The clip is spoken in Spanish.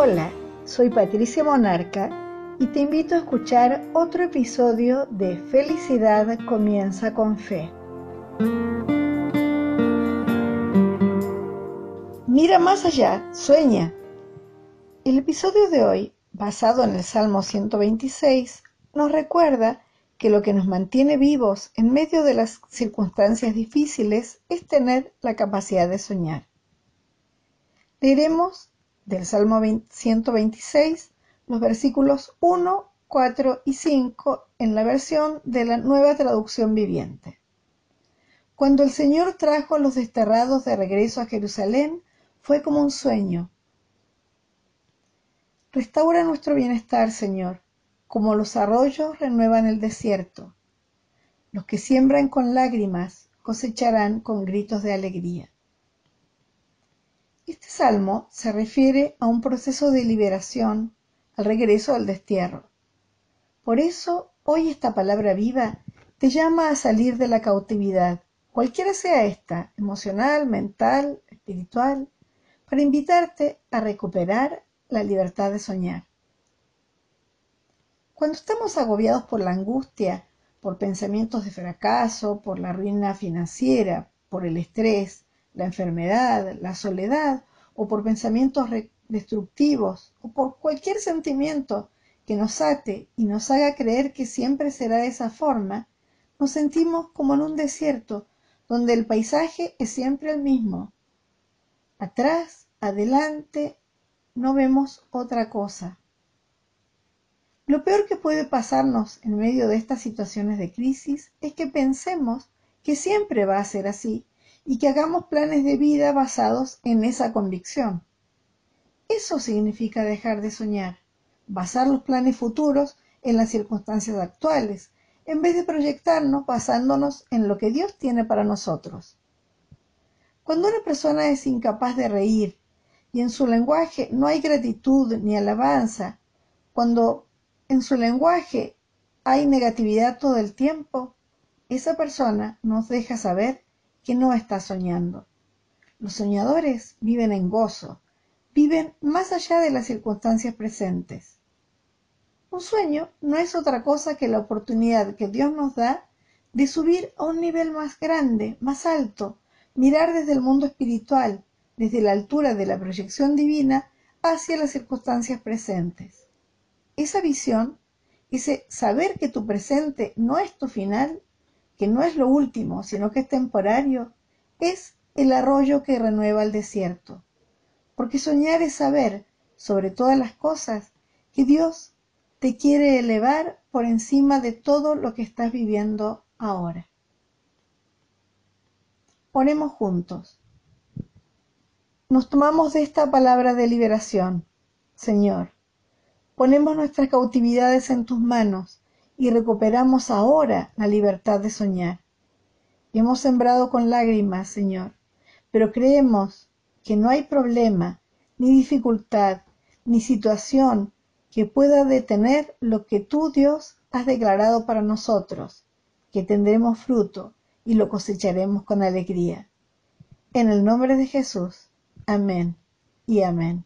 Hola, soy Patricia Monarca y te invito a escuchar otro episodio de Felicidad comienza con fe. Mira más allá, sueña. El episodio de hoy, basado en el Salmo 126, nos recuerda que lo que nos mantiene vivos en medio de las circunstancias difíciles es tener la capacidad de soñar. Leeremos del Salmo 126 los versículos 1, 4 y 5 en la versión de la nueva traducción viviente. Cuando el Señor trajo a los desterrados de regreso a Jerusalén, fue como un sueño. Restaura nuestro bienestar, Señor, como los arroyos renuevan el desierto. Los que siembran con lágrimas cosecharán con gritos de alegría. Este salmo se refiere a un proceso de liberación al regreso al destierro. Por eso, hoy esta palabra viva te llama a salir de la cautividad, cualquiera sea esta, emocional, mental, espiritual, para invitarte a recuperar la libertad de soñar. Cuando estamos agobiados por la angustia, por pensamientos de fracaso, por la ruina financiera, por el estrés, la enfermedad, la soledad o por pensamientos destructivos o por cualquier sentimiento que nos ate y nos haga creer que siempre será de esa forma, nos sentimos como en un desierto donde el paisaje es siempre el mismo. Atrás, adelante, no vemos otra cosa. Lo peor que puede pasarnos en medio de estas situaciones de crisis es que pensemos que siempre va a ser así y que hagamos planes de vida basados en esa convicción. Eso significa dejar de soñar, basar los planes futuros en las circunstancias actuales, en vez de proyectarnos basándonos en lo que Dios tiene para nosotros. Cuando una persona es incapaz de reír y en su lenguaje no hay gratitud ni alabanza, cuando en su lenguaje hay negatividad todo el tiempo, esa persona nos deja saber que no está soñando. Los soñadores viven en gozo, viven más allá de las circunstancias presentes. Un sueño no es otra cosa que la oportunidad que Dios nos da de subir a un nivel más grande, más alto, mirar desde el mundo espiritual, desde la altura de la proyección divina hacia las circunstancias presentes. Esa visión, ese saber que tu presente no es tu final, que no es lo último, sino que es temporario, es el arroyo que renueva el desierto. Porque soñar es saber, sobre todas las cosas, que Dios te quiere elevar por encima de todo lo que estás viviendo ahora. Oremos juntos. Nos tomamos de esta palabra de liberación. Señor, Ponemos nuestras cautividades en tus manos y recuperamos ahora la libertad de soñar. Hemos sembrado con lágrimas, Señor, pero creemos que no hay problema, ni dificultad, ni situación que pueda detener lo que tú, Dios, has declarado para nosotros, que tendremos fruto y lo cosecharemos con alegría. En el nombre de Jesús. Amén y amén.